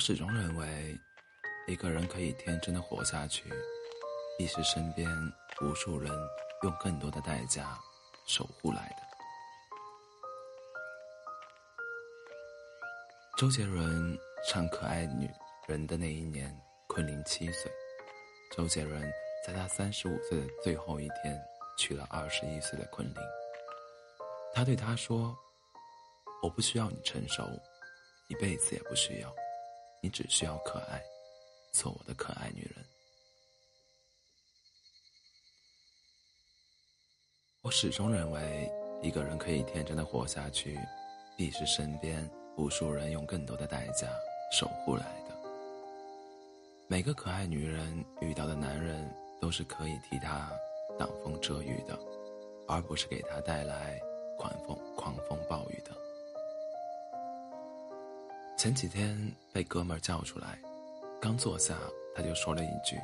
始终认为，一个人可以天真的活下去，亦是身边无数人用更多的代价守护来的。周杰伦唱《可爱女人》的那一年，昆凌七岁。周杰伦在他三十五岁的最后一天娶了二十一岁的昆凌。他对她说：“我不需要你成熟，一辈子也不需要，你只需要可爱，做我的可爱女人。”我始终认为，一个人可以天真的活下去，必是身边无数人用更多的代价守护来的。每个可爱女人遇到的男人，都是可以替她挡风遮雨的，而不是给她带来狂风狂风暴雨的。前几天被哥们叫出来，刚坐下他就说了一句：“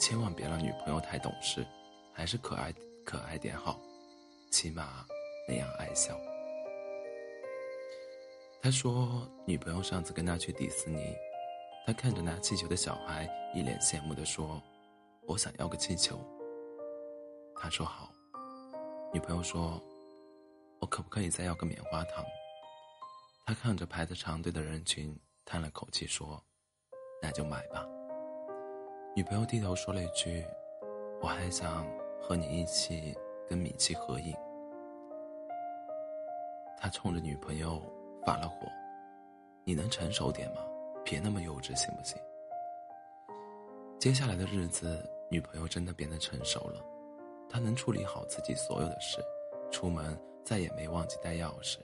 千万别让女朋友太懂事，还是可爱可爱点好，起码那样爱笑。”他说，女朋友上次跟他去迪士尼。他看着拿气球的小孩，一脸羡慕地说：“我想要个气球。”他说好。女朋友说：“我可不可以再要个棉花糖？”他看着排着长队的人群，叹了口气说：“那就买吧。”女朋友低头说了一句：“我还想和你一起跟米奇合影。”他冲着女朋友发了火：“你能成熟点吗？”别那么幼稚，行不行？接下来的日子，女朋友真的变得成熟了，她能处理好自己所有的事，出门再也没忘记带钥匙，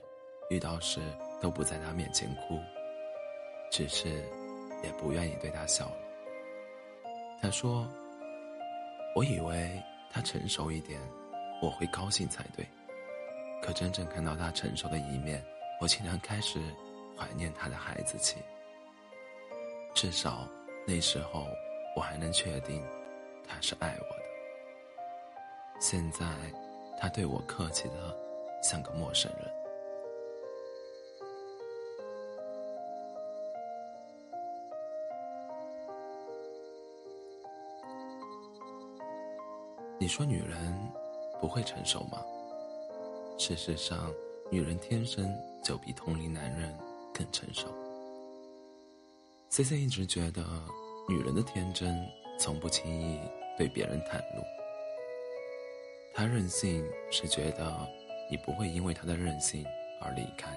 遇到事都不在他面前哭，只是也不愿意对他笑了。她说：“我以为他成熟一点，我会高兴才对，可真正看到他成熟的一面，我竟然开始怀念他的孩子气。”至少那时候我还能确定他是爱我的。现在他对我客气的像个陌生人。你说女人不会成熟吗？事实上，女人天生就比同龄男人更成熟。C C 一直觉得，女人的天真从不轻易对别人袒露。她任性是觉得你不会因为她的任性而离开。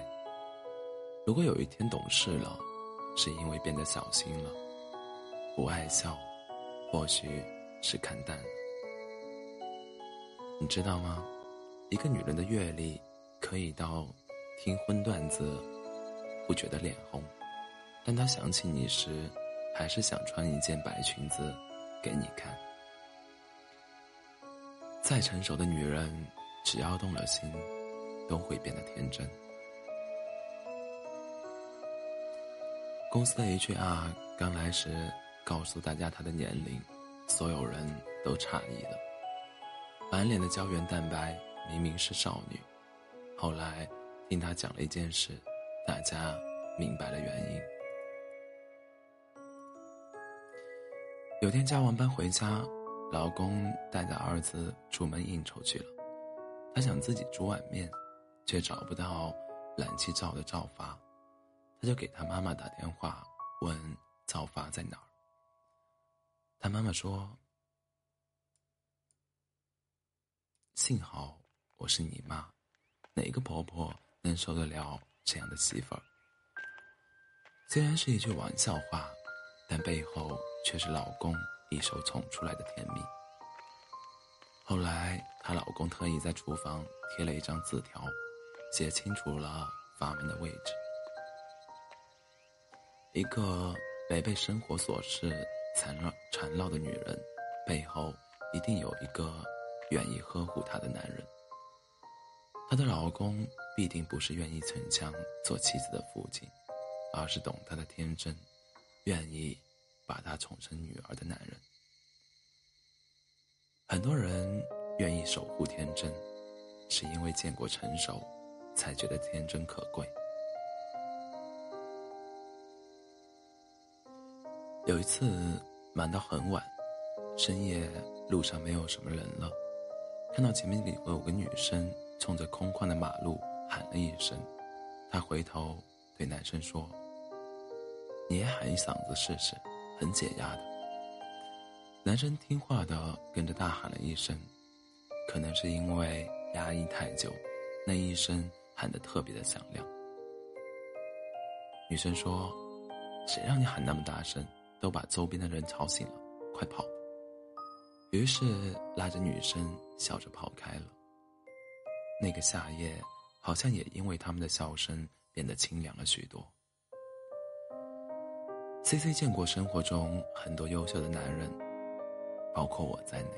如果有一天懂事了，是因为变得小心了，不爱笑，或许是看淡了。你知道吗？一个女人的阅历，可以到听荤段子不觉得脸红。但她想起你时，还是想穿一件白裙子给你看。再成熟的女人，只要动了心，都会变得天真。公司的 HR 刚来时，告诉大家她的年龄，所有人都诧异了。满脸的胶原蛋白，明明是少女。后来听她讲了一件事，大家明白了原因。有天加完班回家，老公带着儿子出门应酬去了。他想自己煮碗面，却找不到燃气灶的灶阀，他就给他妈妈打电话问灶阀在哪儿。他妈妈说：“幸好我是你妈，哪个婆婆能受得了这样的媳妇儿？”虽然是一句玩笑话，但背后……却是老公一手宠出来的甜蜜。后来，她老公特意在厨房贴了一张字条，写清楚了阀门的位置。一个没被生活琐事缠绕缠绕的女人，背后一定有一个愿意呵护她的男人。她的老公必定不是愿意逞强做妻子的父亲，而是懂她的天真，愿意。把她宠成女儿的男人，很多人愿意守护天真，是因为见过成熟，才觉得天真可贵。有一次忙到很晚，深夜路上没有什么人了，看到前面有个女生冲着空旷的马路喊了一声，她回头对男生说：“你也喊一嗓子试试，很解压的。”男生听话的跟着大喊了一声，可能是因为压抑太久，那一声喊得特别的响亮。女生说：“谁让你喊那么大声？”都把周边的人吵醒了，快跑！于是拉着女生笑着跑开了。那个夏夜，好像也因为他们的笑声变得清凉了许多。C C 见过生活中很多优秀的男人，包括我在内，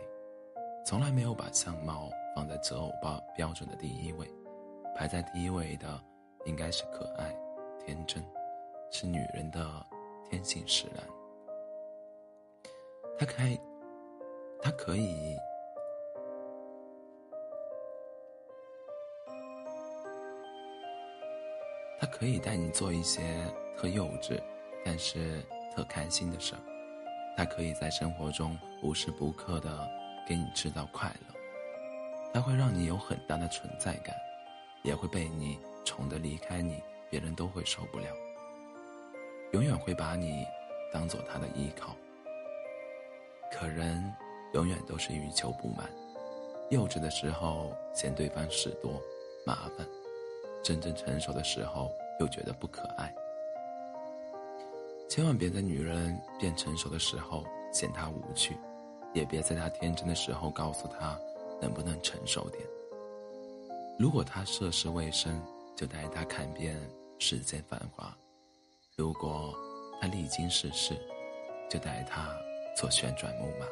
从来没有把相貌放在择偶标标准的第一位，排在第一位的应该是可爱、天真，是女人的天性使然。他开他可以，他可以带你做一些特幼稚，但是特开心的事儿。他可以在生活中无时不刻的给你制造快乐。他会让你有很大的存在感，也会被你宠得离开你，别人都会受不了。永远会把你当做他的依靠。可人永远都是欲求不满，幼稚的时候嫌对方事多麻烦，真正成熟的时候又觉得不可爱。千万别在女人变成熟的时候嫌她无趣，也别在她天真的时候告诉她能不能成熟点。如果她涉世未深，就带她看遍世间繁华；如果她历经世事，就带她。坐旋转木马，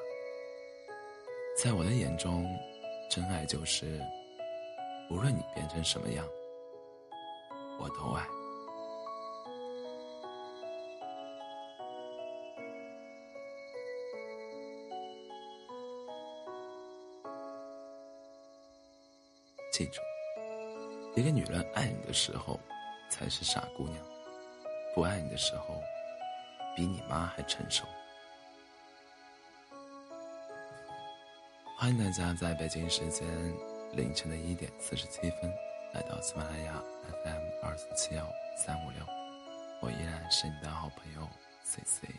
在我的眼中，真爱就是，无论你变成什么样，我都爱。记住，一个女人爱你的时候，才是傻姑娘；不爱你的时候，比你妈还成熟。欢迎大家在北京时间凌晨的一点四十七分来到喜马拉雅 FM 二四七幺三五六，我依然是你的好朋友 C C，